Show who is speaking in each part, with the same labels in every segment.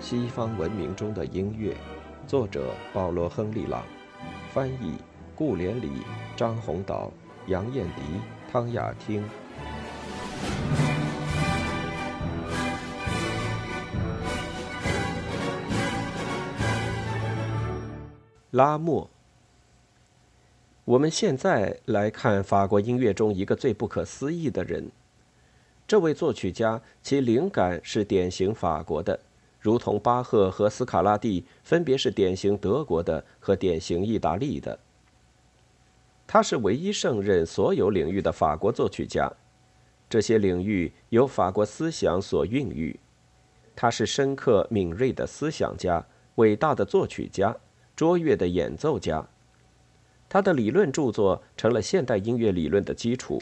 Speaker 1: 西方文明中的音乐，作者保罗·亨利·朗，翻译顾连理、张宏岛、杨艳迪、汤雅汀。拉莫。我们现在来看法国音乐中一个最不可思议的人。这位作曲家，其灵感是典型法国的。如同巴赫和斯卡拉蒂分别是典型德国的和典型意大利的，他是唯一胜任所有领域的法国作曲家。这些领域由法国思想所孕育。他是深刻敏锐的思想家，伟大的作曲家，卓越的演奏家。他的理论著作成了现代音乐理论的基础。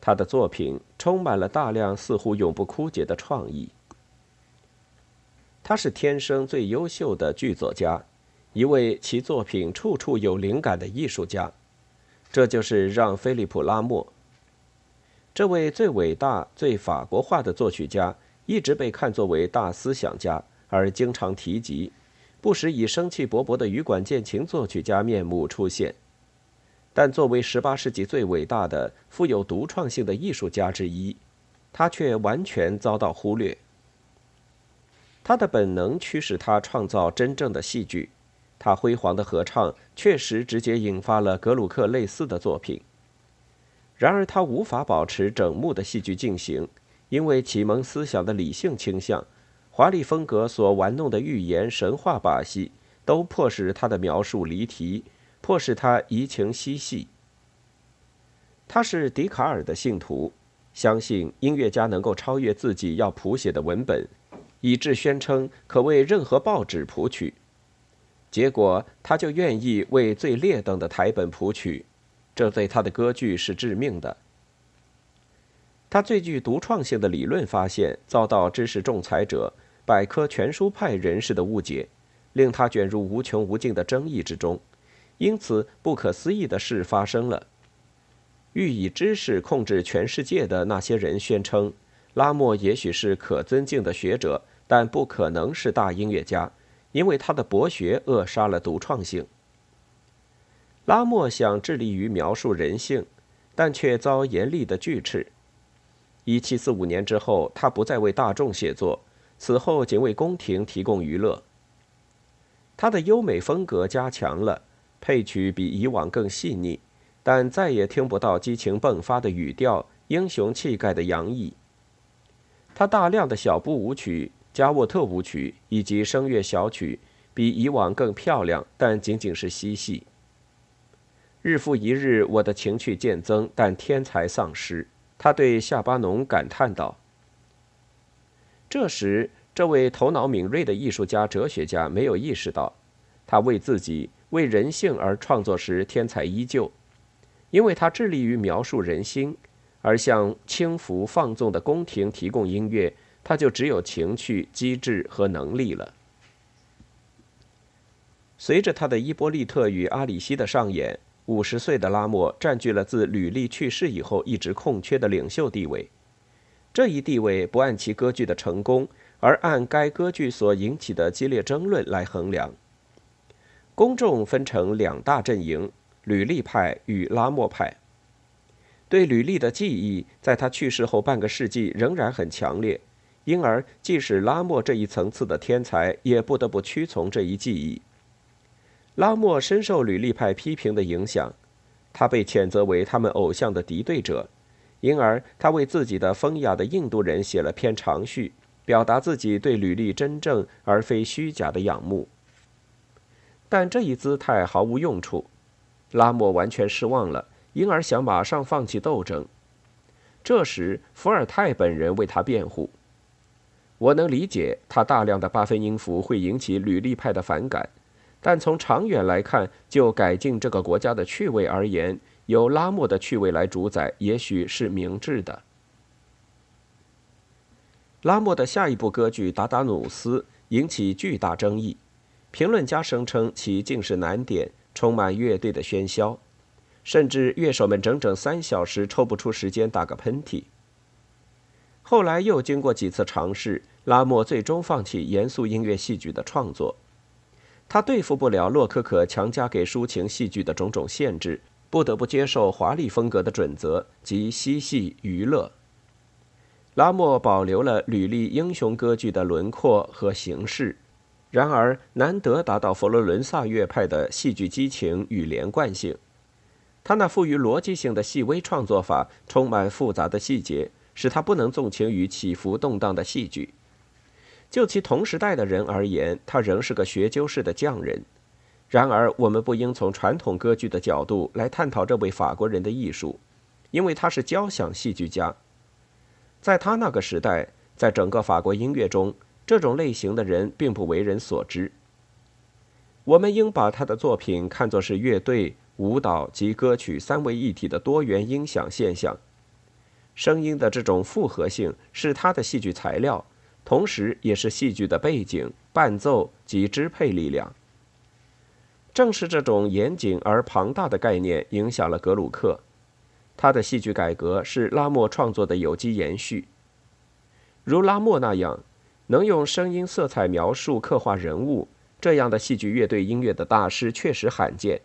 Speaker 1: 他的作品充满了大量似乎永不枯竭的创意。他是天生最优秀的剧作家，一位其作品处处有灵感的艺术家。这就是让·菲利普·拉莫。这位最伟大、最法国化的作曲家，一直被看作为大思想家，而经常提及，不时以生气勃勃的羽管键琴作曲家面目出现。但作为18世纪最伟大的、富有独创性的艺术家之一，他却完全遭到忽略。他的本能驱使他创造真正的戏剧，他辉煌的合唱确实直接引发了格鲁克类似的作品。然而，他无法保持整幕的戏剧进行，因为启蒙思想的理性倾向、华丽风格所玩弄的寓言神话把戏，都迫使他的描述离题，迫使他移情嬉戏。他是笛卡尔的信徒，相信音乐家能够超越自己要谱写的文本。以致宣称可为任何报纸谱曲，结果他就愿意为最劣等的台本谱曲，这对他的歌剧是致命的。他最具独创性的理论发现遭到知识仲裁者、百科全书派人士的误解，令他卷入无穷无尽的争议之中。因此，不可思议的事发生了：欲以知识控制全世界的那些人宣称，拉莫也许是可尊敬的学者。但不可能是大音乐家，因为他的博学扼杀了独创性。拉莫想致力于描述人性，但却遭严厉的拒斥。一七四五年之后，他不再为大众写作，此后仅为宫廷提供娱乐。他的优美风格加强了，配曲比以往更细腻，但再也听不到激情迸发的语调、英雄气概的洋溢。他大量的小步舞曲。加沃特舞曲以及声乐小曲比以往更漂亮，但仅仅是嬉戏。日复一日，我的情趣渐增，但天才丧失。他对夏巴农感叹道。这时，这位头脑敏锐的艺术家、哲学家没有意识到，他为自己、为人性而创作时，天才依旧，因为他致力于描述人心，而向轻浮放纵的宫廷提供音乐。他就只有情趣、机智和能力了。随着他的《伊波利特与阿里西》的上演，五十岁的拉莫占据了自吕利去世以后一直空缺的领袖地位。这一地位不按其歌剧的成功，而按该歌剧所引起的激烈争论来衡量。公众分成两大阵营：吕利派与拉莫派。对吕利的记忆，在他去世后半个世纪仍然很强烈。因而，即使拉莫这一层次的天才，也不得不屈从这一技艺。拉莫深受吕利派批评的影响，他被谴责为他们偶像的敌对者，因而他为自己的风雅的印度人写了篇长序，表达自己对吕利真正而非虚假的仰慕。但这一姿态毫无用处，拉莫完全失望了，因而想马上放弃斗争。这时，伏尔泰本人为他辩护。我能理解他大量的八分音符会引起履历派的反感，但从长远来看，就改进这个国家的趣味而言，由拉莫的趣味来主宰，也许是明智的。拉莫的下一部歌剧《达达努斯》引起巨大争议，评论家声称其竟是难点，充满乐队的喧嚣，甚至乐手们整整三小时抽不出时间打个喷嚏。后来又经过几次尝试。拉莫最终放弃严肃音乐戏剧的创作。他对付不了洛可可强加给抒情戏剧的种种限制，不得不接受华丽风格的准则及嬉戏娱乐。拉莫保留了吕历英雄歌剧的轮廓和形式，然而难得达到佛罗伦萨乐派的戏剧激情与连贯性。他那富于逻辑性的细微创作法，充满复杂的细节，使他不能纵情于起伏动荡的戏剧。就其同时代的人而言，他仍是个学究式的匠人。然而，我们不应从传统歌剧的角度来探讨这位法国人的艺术，因为他是交响戏剧家。在他那个时代，在整个法国音乐中，这种类型的人并不为人所知。我们应把他的作品看作是乐队。舞蹈及歌曲三位一体的多元音响现象，声音的这种复合性是它的戏剧材料，同时也是戏剧的背景、伴奏及支配力量。正是这种严谨而庞大的概念影响了格鲁克，他的戏剧改革是拉莫创作的有机延续。如拉莫那样能用声音色彩描述刻画人物这样的戏剧乐队音乐的大师，确实罕见。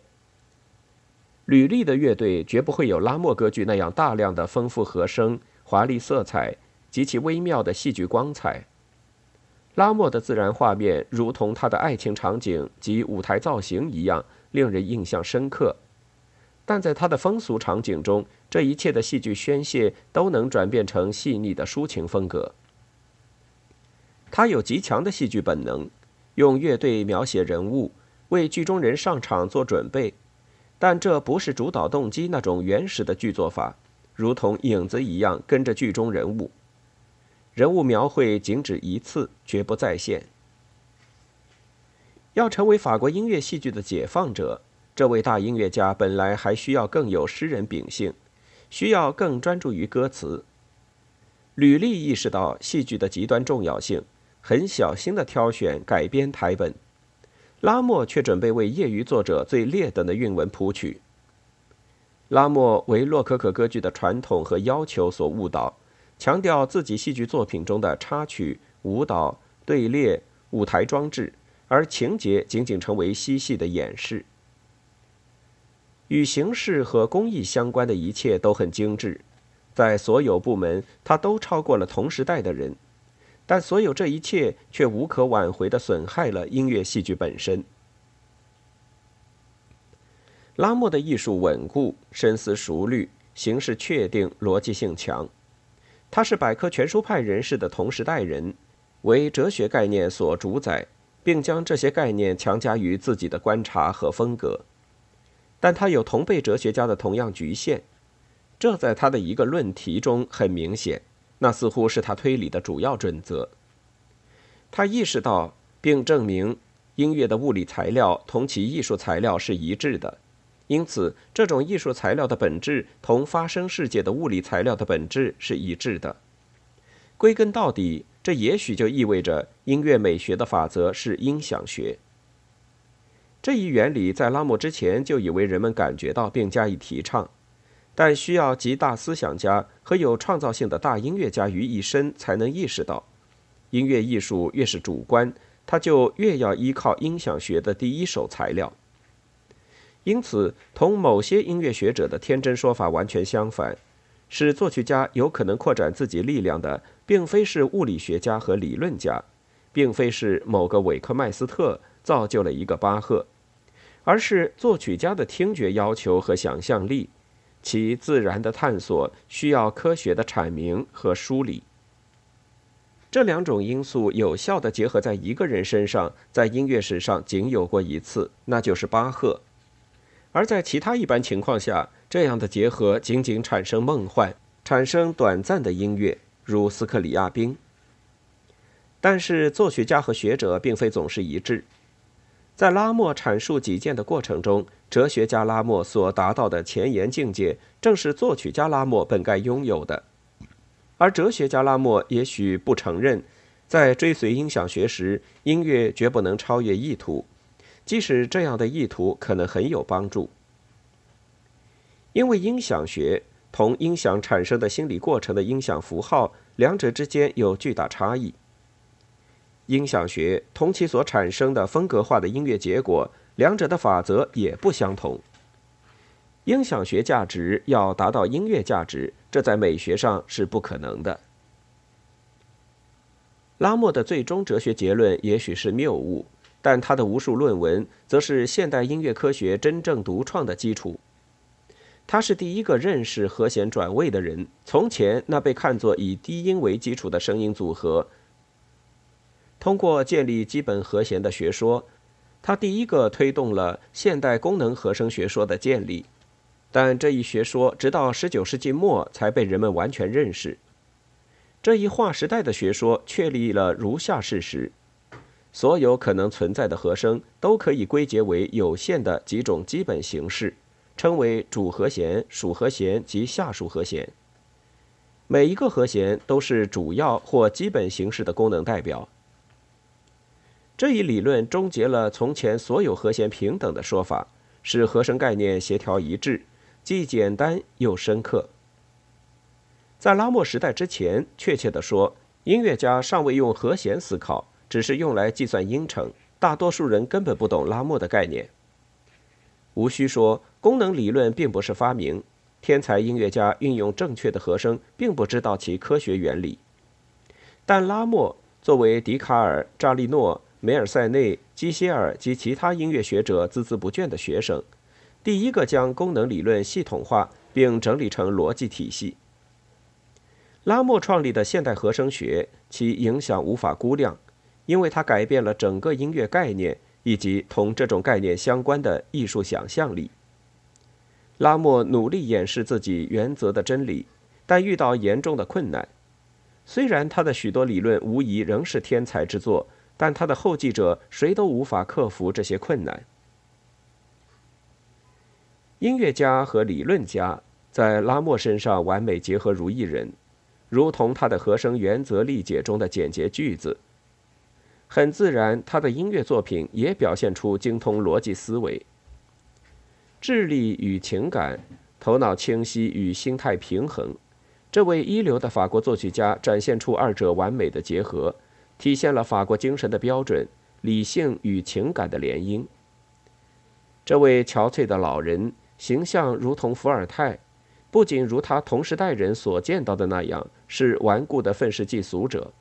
Speaker 1: 吕利的乐队绝不会有拉莫歌剧那样大量的丰富和声、华丽色彩及其微妙的戏剧光彩。拉莫的自然画面如同他的爱情场景及舞台造型一样，令人印象深刻。但在他的风俗场景中，这一切的戏剧宣泄都能转变成细腻的抒情风格。他有极强的戏剧本能，用乐队描写人物，为剧中人上场做准备。但这不是主导动机那种原始的剧作法，如同影子一样跟着剧中人物。人物描绘仅止一次，绝不再现。要成为法国音乐戏剧的解放者，这位大音乐家本来还需要更有诗人秉性，需要更专注于歌词。吕历意识到戏剧的极端重要性，很小心地挑选改编台本。拉莫却准备为业余作者最劣等的韵文谱曲。拉莫为洛可可歌剧的传统和要求所误导，强调自己戏剧作品中的插曲、舞蹈、队列、舞台装置，而情节仅仅成为嬉戏的演示。与形式和工艺相关的一切都很精致，在所有部门，他都超过了同时代的人。但所有这一切却无可挽回地损害了音乐戏剧本身。拉莫的艺术稳固、深思熟虑、形式确定、逻辑性强。他是百科全书派人士的同时代人，为哲学概念所主宰，并将这些概念强加于自己的观察和风格。但他有同辈哲学家的同样局限，这在他的一个论题中很明显。那似乎是他推理的主要准则。他意识到并证明，音乐的物理材料同其艺术材料是一致的，因此这种艺术材料的本质同发生世界的物理材料的本质是一致的。归根到底，这也许就意味着音乐美学的法则是音响学。这一原理在拉莫之前就已为人们感觉到并加以提倡。但需要集大思想家和有创造性的大音乐家于一身，才能意识到，音乐艺术越是主观，它就越要依靠音响学的第一手材料。因此，同某些音乐学者的天真说法完全相反，使作曲家有可能扩展自己力量的，并非是物理学家和理论家，并非是某个韦克麦斯特造就了一个巴赫，而是作曲家的听觉要求和想象力。其自然的探索需要科学的阐明和梳理。这两种因素有效地结合在一个人身上，在音乐史上仅有过一次，那就是巴赫。而在其他一般情况下，这样的结合仅仅产生梦幻，产生短暂的音乐，如斯克里亚宾。但是，作曲家和学者并非总是一致。在拉莫阐述己见的过程中，哲学家拉莫所达到的前沿境界，正是作曲家拉莫本该拥有的。而哲学家拉莫也许不承认，在追随音响学时，音乐绝不能超越意图，即使这样的意图可能很有帮助。因为音响学同音响产生的心理过程的音响符号，两者之间有巨大差异。音响学同其所产生的风格化的音乐结果，两者的法则也不相同。音响学价值要达到音乐价值，这在美学上是不可能的。拉莫的最终哲学结论也许是谬误，但他的无数论文则是现代音乐科学真正独创的基础。他是第一个认识和弦转位的人。从前，那被看作以低音为基础的声音组合，通过建立基本和弦的学说，他第一个推动了现代功能和声学说的建立。但这一学说直到19世纪末才被人们完全认识。这一划时代的学说确立了如下事实：所有可能存在的和声都可以归结为有限的几种基本形式，称为主和弦、属和弦及下属和弦。每一个和弦都是主要或基本形式的功能代表。这一理论终结了从前所有和弦平等的说法，使和声概念协调一致，既简单又深刻。在拉莫时代之前，确切地说，音乐家尚未用和弦思考，只是用来计算音程。大多数人根本不懂拉莫的概念。无需说，功能理论并不是发明。天才音乐家运用正确的和声，并不知道其科学原理。但拉莫作为笛卡尔、扎利诺、梅尔塞内、基歇尔及其他音乐学者孜孜不倦的学生，第一个将功能理论系统化并整理成逻辑体系。拉莫创立的现代和声学，其影响无法估量，因为它改变了整个音乐概念以及同这种概念相关的艺术想象力。拉莫努力掩饰自己原则的真理，但遇到严重的困难。虽然他的许多理论无疑仍是天才之作，但他的后继者谁都无法克服这些困难。音乐家和理论家在拉莫身上完美结合如一人。如同他的和声原则力解中的简洁句子，很自然，他的音乐作品也表现出精通逻辑思维、智力与情感、头脑清晰与心态平衡。这位一流的法国作曲家展现出二者完美的结合，体现了法国精神的标准——理性与情感的联姻。这位憔悴的老人形象如同伏尔泰。不仅如他同时代人所见到的那样是顽固的愤世嫉俗者，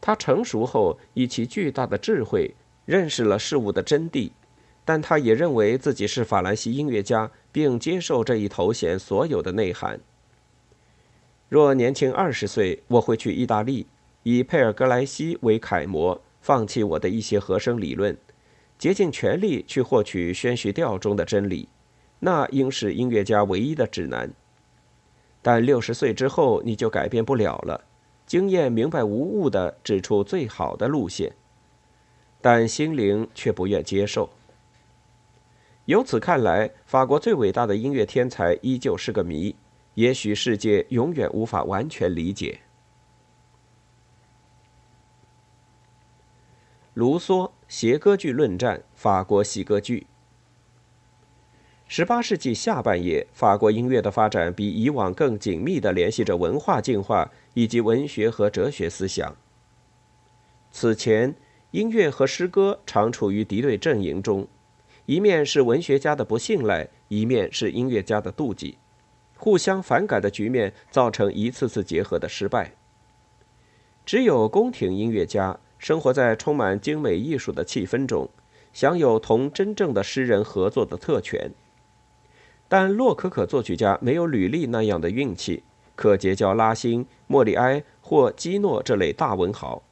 Speaker 1: 他成熟后以其巨大的智慧认识了事物的真谛，但他也认为自己是法兰西音乐家，并接受这一头衔所有的内涵。若年轻二十岁，我会去意大利，以佩尔格莱西为楷模，放弃我的一些和声理论，竭尽全力去获取宣叙调中的真理。那应是音乐家唯一的指南。但六十岁之后，你就改变不了了。经验明白无误地指出最好的路线，但心灵却不愿接受。由此看来，法国最伟大的音乐天才依旧是个谜，也许世界永远无法完全理解。卢梭《谐歌剧论战》，法国戏歌剧。十八世纪下半叶，法国音乐的发展比以往更紧密地联系着文化进化以及文学和哲学思想。此前，音乐和诗歌常处于敌对阵营中，一面是文学家的不信赖，一面是音乐家的妒忌，互相反感的局面造成一次次结合的失败。只有宫廷音乐家生活在充满精美艺术的气氛中，享有同真正的诗人合作的特权。但洛可可作曲家没有吕利那样的运气，可结交拉辛、莫里埃或基诺这类大文豪，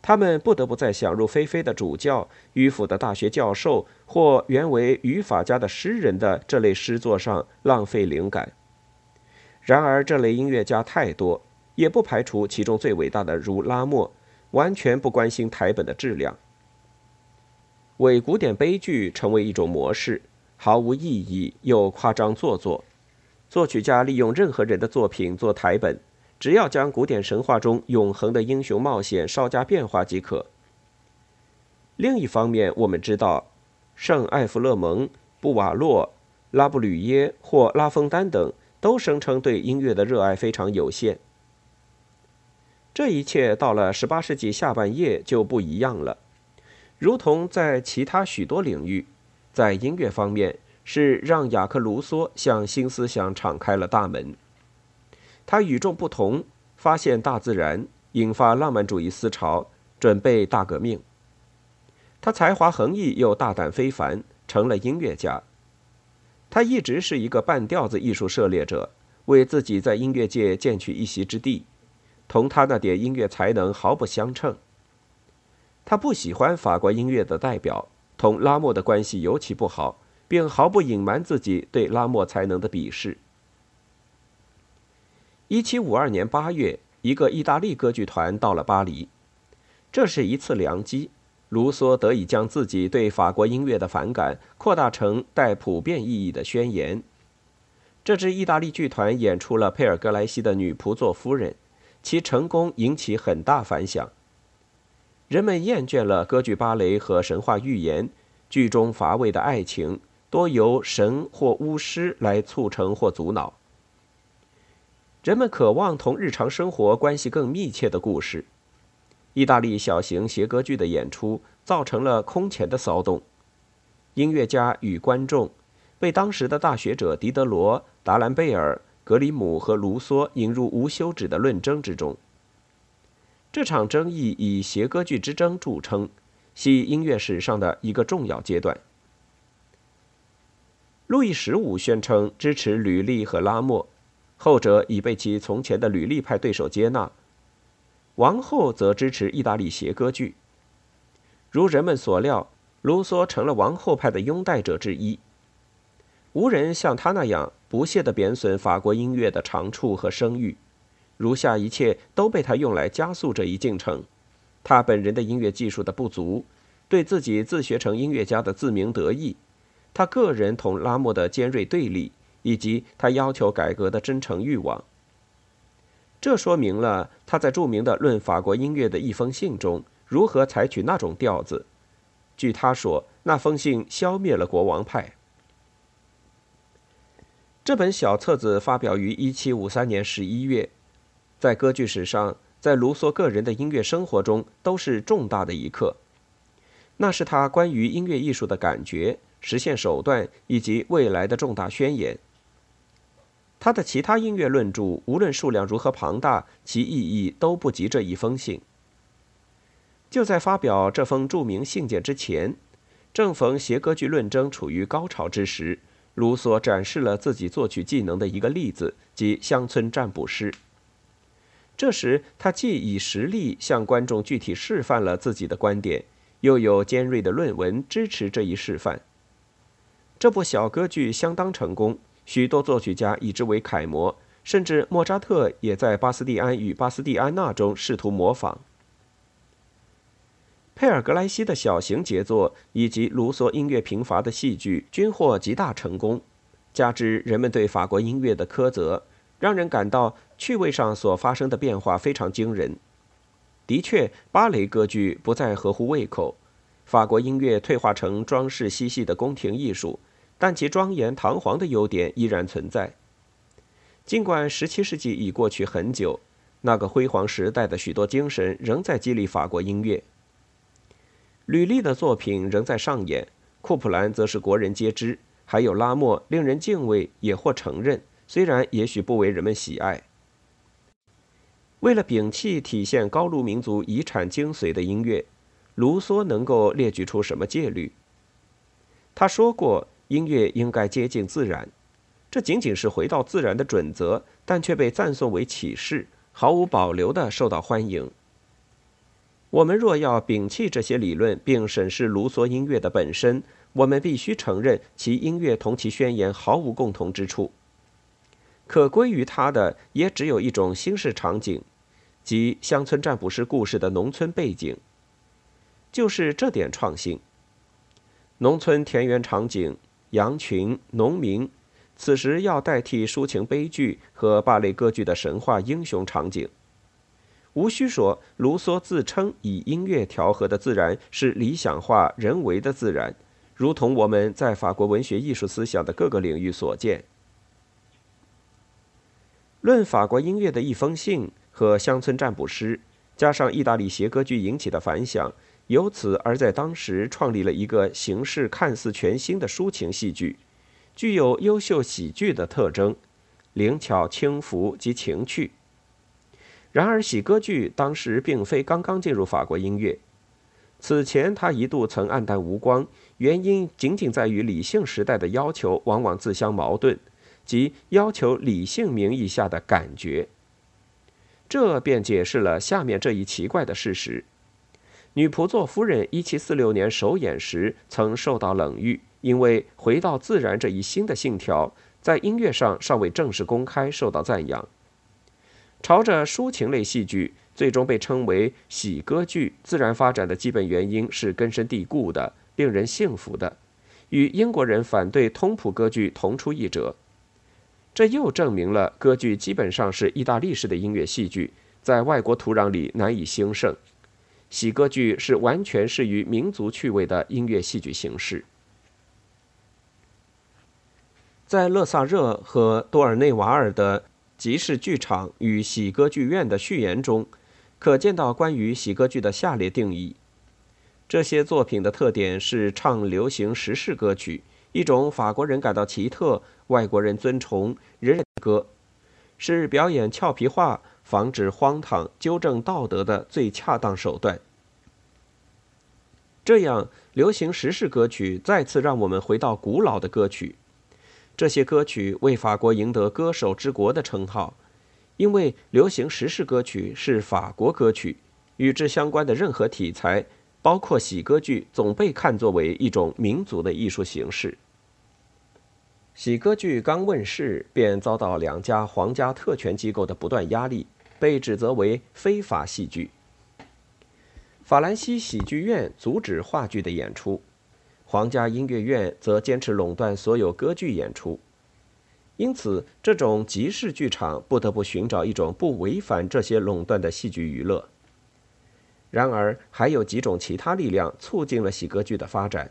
Speaker 1: 他们不得不在想入非非的主教、迂腐的大学教授或原为语法家的诗人的这类诗作上浪费灵感。然而，这类音乐家太多，也不排除其中最伟大的如拉莫，完全不关心台本的质量，伪古典悲剧成为一种模式。毫无意义又夸张做作，作曲家利用任何人的作品做台本，只要将古典神话中永恒的英雄冒险稍加变化即可。另一方面，我们知道，圣艾弗勒蒙、布瓦洛、拉布吕耶或拉封丹等都声称对音乐的热爱非常有限。这一切到了18世纪下半叶就不一样了，如同在其他许多领域，在音乐方面是让雅克·卢梭向新思想敞开了大门。他与众不同，发现大自然，引发浪漫主义思潮，准备大革命。他才华横溢又大胆非凡，成了音乐家。他一直是一个半吊子艺术涉猎者，为自己在音乐界建取一席之地，同他那点音乐才能毫不相称。他不喜欢法国音乐的代表，同拉莫的关系尤其不好，并毫不隐瞒自己对拉莫才能的鄙视。一七五二年八月，一个意大利歌剧团到了巴黎，这是一次良机。卢梭得以将自己对法国音乐的反感扩大成带普遍意义的宣言。这支意大利剧团演出了佩尔格莱西的《女仆做夫人》，其成功引起很大反响。人们厌倦了歌剧芭蕾和神话寓言，剧中乏味的爱情多由神或巫师来促成或阻挠。人们渴望同日常生活关系更密切的故事。意大利小型谐歌剧的演出造成了空前的骚动，音乐家与观众被当时的大学者狄德罗、达兰贝尔、格里姆和卢梭引入无休止的论争之中。这场争议以谐歌剧之争著称，系音乐史上的一个重要阶段。路易十五宣称支持吕利和拉莫，后者已被其从前的吕利派对手接纳。王后则支持意大利谐歌剧。如人们所料，卢梭成了王后派的拥戴者之一。无人像他那样不屑地贬损法国音乐的长处和声誉。如下一切都被他用来加速这一进程：他本人的音乐技术的不足，对自己自学成音乐家的自鸣得意，他个人同拉莫的尖锐对立，以及他要求改革的真诚欲望。这说明了他在著名的《论法国音乐》的一封信中如何采取那种调子。据他说，那封信消灭了国王派。这本小册子发表于1753年11月，在歌剧史上，在卢梭个人的音乐生活中都是重大的一刻。那是他关于音乐艺术的感觉、实现手段以及未来的重大宣言。他的其他音乐论著，无论数量如何庞大，其意义都不及这一封信。就在发表这封著名信件之前，正逢谐歌剧论争处于高潮之时，卢梭展示了自己作曲技能的一个例子，即《乡村占卜师》。这时，他既以实例向观众具体示范了自己的观点，又有尖锐的论文支持这一示范。这部小歌剧相当成功。许多作曲家以之为楷模，甚至莫扎特也在《巴斯蒂安与巴斯蒂安娜》中试图模仿。佩尔格莱西的小型杰作以及卢梭音乐贫乏的戏剧均获极大成功，加之人们对法国音乐的苛责，让人感到趣味上所发生的变化非常惊人。的确，芭蕾歌剧不再合乎胃口，法国音乐退化成装饰嬉戏的宫廷艺术。但其庄严堂皇的优点依然存在。尽管17世纪已过去很久，那个辉煌时代的许多精神仍在激励法国音乐。吕利的作品仍在上演，库普兰则是国人皆知，还有拉莫，令人敬畏也或承认，虽然也许不为人们喜爱。为了摒弃体现高卢民族遗产精髓的音乐，卢梭能够列举出什么戒律？他说过。音乐应该接近自然，这仅仅是回到自然的准则，但却被赞颂为启示，毫无保留地受到欢迎。我们若要摒弃这些理论，并审视卢梭音乐的本身，我们必须承认其音乐同其宣言毫无共同之处。可归于他的也只有一种新式场景，即乡村占卜师故事的农村背景，就是这点创新。农村田园场景。羊群、农民，此时要代替抒情悲剧和芭蕾歌剧的神话英雄场景。无需说，卢梭自称以音乐调和的自然是理想化、人为的自然，如同我们在法国文学艺术思想的各个领域所见。论法国音乐的一封信和乡村占卜诗，加上意大利谐歌剧引起的反响，由此而在当时创立了一个形式看似全新的抒情戏剧，具有优秀喜剧的特征，灵巧轻浮及情趣。然而，喜歌剧当时并非刚刚进入法国音乐。此前，它一度曾黯淡无光，原因仅仅在于理性时代的要求往往自相矛盾，即要求理性名义下的感觉。这便解释了下面这一奇怪的事实：女仆座夫人1746年首演时曾受到冷遇，因为回到自然这一新的信条，在音乐上尚未正式公开受到赞扬。朝着抒情类戏剧。最终被称为喜歌剧，自然发展的基本原因是根深蒂固的、令人信服的，与英国人反对通谱歌剧同出一辙。这又证明了歌剧基本上是意大利式的音乐戏剧，在外国土壤里难以兴盛。喜歌剧是完全适于民族趣味的音乐戏剧形式。在勒萨热和多尔内瓦尔的集市剧场与喜歌剧院的序言中。可见到关于喜歌剧的下列定义：这些作品的特点是唱流行时事歌曲，一种法国人感到奇特、外国人尊崇人人歌，是表演俏皮话、防止荒唐、纠正道德的最恰当手段。这样，流行时事歌曲再次让我们回到古老的歌曲，这些歌曲为法国赢得“歌手之国”的称号。因为流行时事歌曲是法国歌曲，与之相关的任何题材，包括喜歌剧，总被看作为一种民族的艺术形式。喜歌剧刚问世，便遭到两家皇家特权机构的不断压力，被指责为非法戏剧。法兰西喜剧院阻止话剧的演出，皇家音乐院则坚持垄断所有歌剧演出。因此，这种集市剧场不得不寻找一种不违反这些垄断的戏剧娱乐。然而，还有几种其他力量促进了喜歌剧的发展。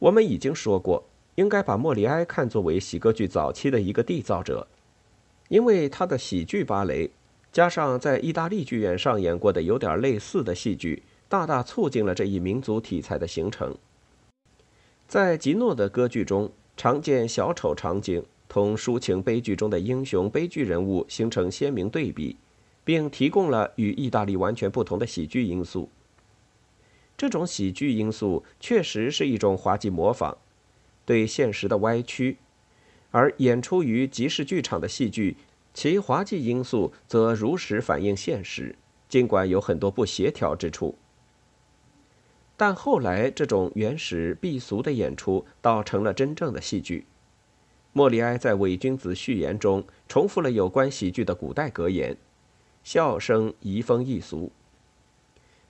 Speaker 1: 我们已经说过，应该把莫里埃看作为喜歌剧早期的一个缔造者，因为他的喜剧芭蕾，加上在意大利剧院上演过的有点类似的戏剧，大大促进了这一民族题材的形成。在吉诺的歌剧中，常见小丑场景。同抒情悲剧中的英雄悲剧人物形成鲜明对比，并提供了与意大利完全不同的喜剧因素。这种喜剧因素确实是一种滑稽模仿，对现实的歪曲；而演出于集市剧场的戏剧，其滑稽因素则如实反映现实，尽管有很多不协调之处。但后来，这种原始避俗的演出倒成了真正的戏剧。莫里埃在《伪君子》序言中重复了有关喜剧的古代格言：“笑声移风易俗。”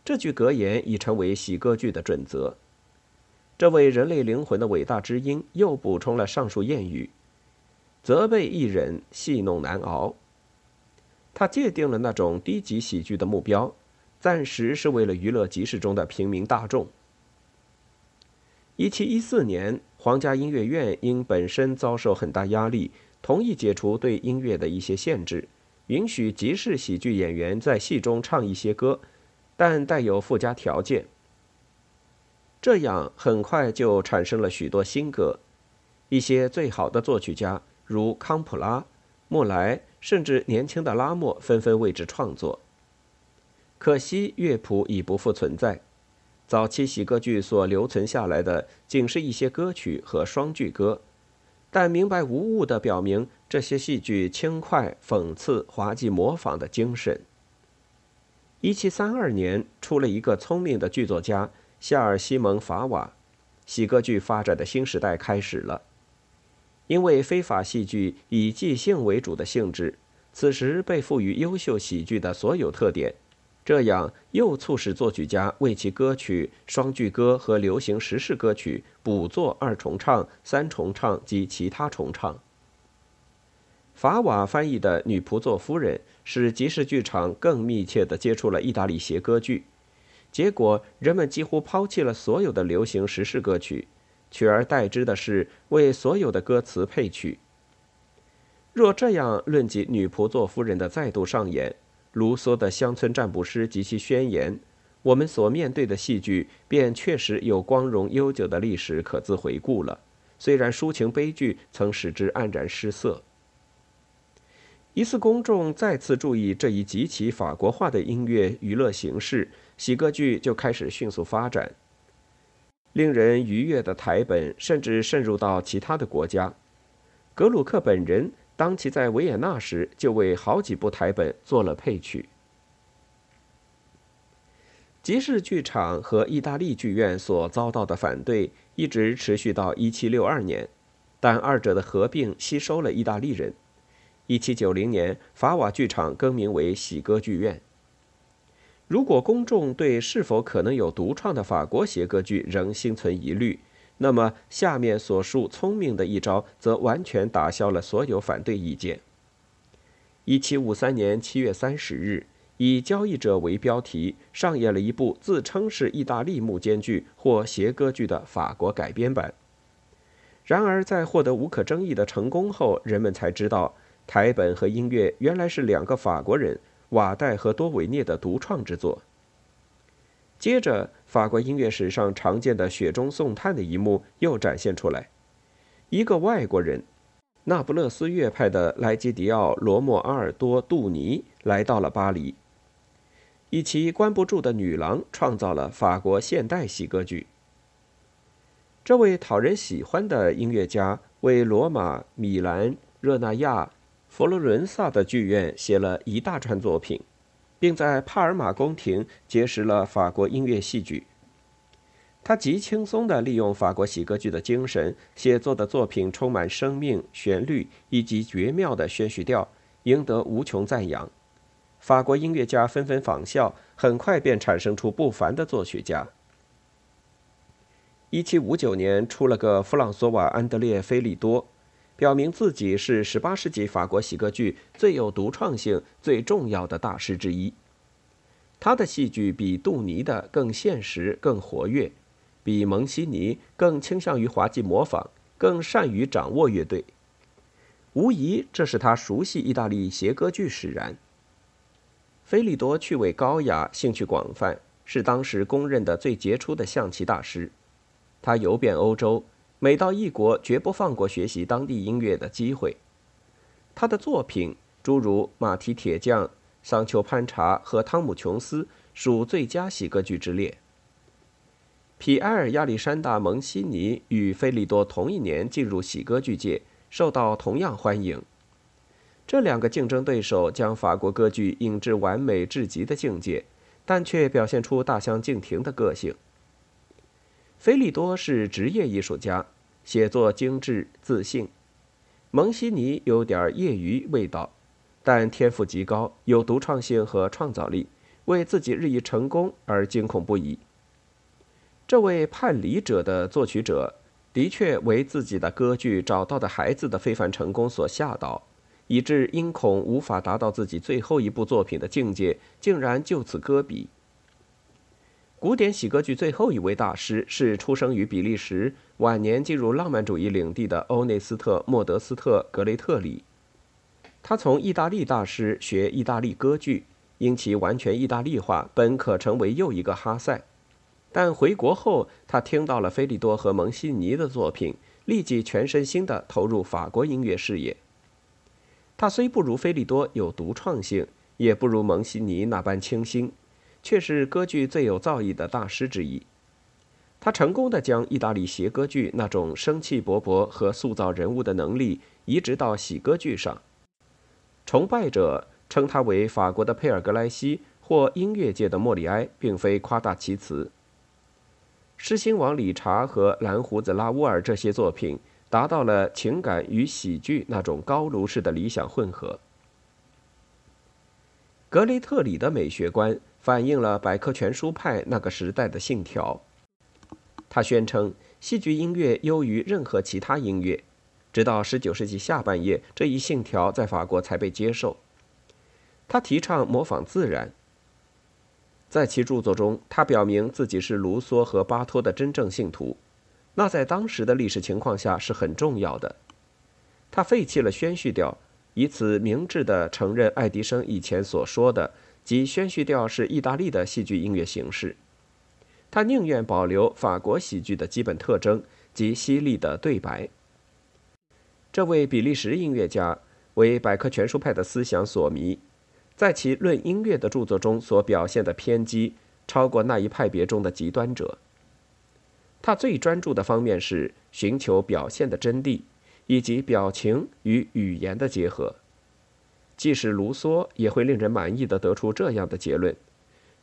Speaker 1: 这句格言已成为喜歌剧的准则。这位人类灵魂的伟大知音又补充了上述谚语：“责备易忍，戏弄难熬。”他界定了那种低级喜剧的目标，暂时是为了娱乐集市中的平民大众。一七一四年。皇家音乐院因本身遭受很大压力，同意解除对音乐的一些限制，允许集市喜剧演员在戏中唱一些歌，但带有附加条件。这样很快就产生了许多新歌，一些最好的作曲家如康普拉、莫莱，甚至年轻的拉莫纷纷为之创作。可惜乐谱已不复存在。早期喜歌剧所留存下来的，仅是一些歌曲和双句歌，但明白无误地表明这些戏剧轻快、讽刺、滑稽、模仿的精神。一七三二年，出了一个聪明的剧作家夏尔·西蒙·法瓦，喜歌剧发展的新时代开始了。因为非法戏剧以即兴为主的性质，此时被赋予优秀喜剧的所有特点。这样又促使作曲家为其歌曲、双句歌和流行时事歌曲补作二重唱、三重唱及其他重唱。法瓦翻译的《女仆座夫人》使集市剧场更密切地接触了意大利谐歌剧，结果人们几乎抛弃了所有的流行时事歌曲，取而代之的是为所有的歌词配曲。若这样论及《女仆座夫人》的再度上演，卢梭的《乡村占卜师》及其宣言，我们所面对的戏剧便确实有光荣悠久的历史可自回顾了。虽然抒情悲剧曾使之黯然失色。一次公众再次注意这一极其法国化的音乐娱乐形式，喜歌剧就开始迅速发展。令人愉悦的台本甚至渗入到其他的国家。格鲁克本人当其在维也纳时，就为好几部台本做了配曲。吉士剧场和意大利剧院所遭到的反对一直持续到1762年，但二者的合并吸收了意大利人。一七九零年，法瓦剧场更名为喜歌剧院。如果公众对是否可能有独创的法国谐歌剧仍心存疑虑，那么下面所述聪明的一招则完全打消了所有反对意见。一七五三年七月三十日，以《交易者》为标题上演了一部自称是意大利幕间剧或谐歌剧的法国改编版。然而，在获得无可争议的成功后，人们才知道。台本和音乐原来是两个法国人瓦代和多维涅的独创之作。接着，法国音乐史上常见的雪中送炭的一幕又展现出来：一个外国人，那不勒斯乐派的莱吉迪奥·罗莫阿尔多·杜尼来到了巴黎，以其关不住的女郎创造了法国现代喜歌剧。这位讨人喜欢的音乐家为罗马、米兰、热那亚。佛罗伦萨的剧院写了一大串作品，并在帕尔马宫廷结识了法国音乐戏剧。他极轻松地利用法国喜歌剧的精神，写作的作品充满生命、旋律以及绝妙的宣叙调，赢得无穷赞扬。法国音乐家纷纷仿效，很快便产生出不凡的作曲家。1759年，出了个弗朗索瓦·安德烈·菲利多。表明自己是18世纪法国喜歌剧最有独创性、最重要的大师之一。他的戏剧比杜尼的更现实、更活跃，比蒙西尼更倾向于滑稽模仿，更善于掌握乐队。无疑，这是他熟悉意大利谐歌剧使然。菲利多趣味高雅，兴趣广泛，是当时公认的最杰出的象棋大师。他游遍欧洲。每到异国，绝不放过学习当地音乐的机会。他的作品诸如《马蹄铁匠》《桑丘潘查》和《汤姆琼斯》属最佳喜歌剧之列。皮埃尔·亚历山大·蒙西尼与菲利多同一年进入喜歌剧界，受到同样欢迎。这两个竞争对手将法国歌剧引至完美至极的境界，但却表现出大相径庭的个性。菲利多是职业艺术家，写作精致自信；蒙西尼有点业余味道，但天赋极高，有独创性和创造力，为自己日益成功而惊恐不已。这位叛离者的作曲者，的确为自己的歌剧找到的孩子的非凡成功所吓倒，以致因恐无法达到自己最后一部作品的境界，竟然就此搁笔。古典喜歌剧最后一位大师是出生于比利时、晚年进入浪漫主义领地的欧内斯特·莫德斯特·格雷特里。他从意大利大师学意大利歌剧，因其完全意大利化，本可成为又一个哈塞。但回国后，他听到了菲利多和蒙西尼的作品，立即全身心地投入法国音乐事业。他虽不如菲利多有独创性，也不如蒙西尼那般清新。却是歌剧最有造诣的大师之一。他成功的将意大利谐歌剧那种生气勃勃和塑造人物的能力移植到喜歌剧上。崇拜者称他为法国的佩尔格莱西或音乐界的莫里埃，并非夸大其词。狮心王理查和蓝胡子拉乌尔这些作品达到了情感与喜剧那种高卢式的理想混合。格雷特里的美学观。反映了百科全书派那个时代的信条。他宣称戏剧音乐优于任何其他音乐，直到19世纪下半叶，这一信条在法国才被接受。他提倡模仿自然。在其著作中，他表明自己是卢梭和巴托的真正信徒，那在当时的历史情况下是很重要的。他废弃了宣叙调，以此明智地承认爱迪生以前所说的，即宣叙调是意大利的戏剧音乐形式。他宁愿保留法国喜剧的基本特征及犀利的对白。这位比利时音乐家为百科全书派的思想所迷，在其论音乐的著作中所表现的偏激，超过那一派别中的极端者。他最专注的方面是寻求表现的真谛。以及表情与语言的结合，即使卢梭也会令人满意的得出这样的结论：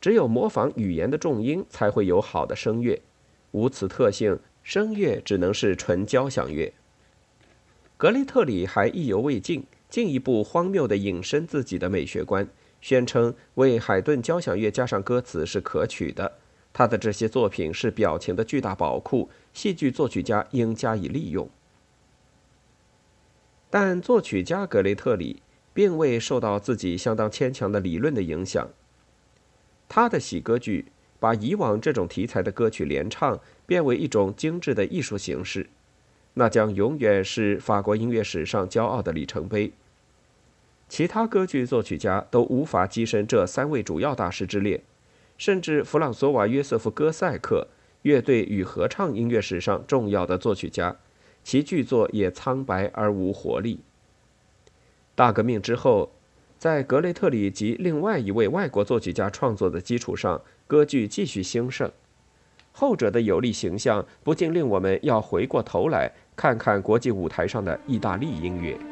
Speaker 1: 只有模仿语言的重音才会有好的声乐，无此特性，声乐只能是纯交响乐。格雷特里还意犹未尽，进一步荒谬地引申自己的美学观，宣称为海顿交响乐加上歌词是可取的，他的这些作品是表情的巨大宝库，戏剧作曲家应加以利用。但作曲家格雷特里并未受到自己相当牵强的理论的影响。他的喜歌剧把以往这种题材的歌曲联唱变为一种精致的艺术形式，那将永远是法国音乐史上骄傲的里程碑。其他歌剧作曲家都无法跻身这三位主要大师之列，甚至弗朗索瓦·约瑟夫·戈塞克，乐队与合唱音乐史上重要的作曲家。其剧作也苍白而无活力。大革命之后，在格雷特里及另外一位外国作曲家创作的基础上，歌剧继续兴盛。后者的有力形象不禁令我们要回过头来看看国际舞台上的意大利音乐。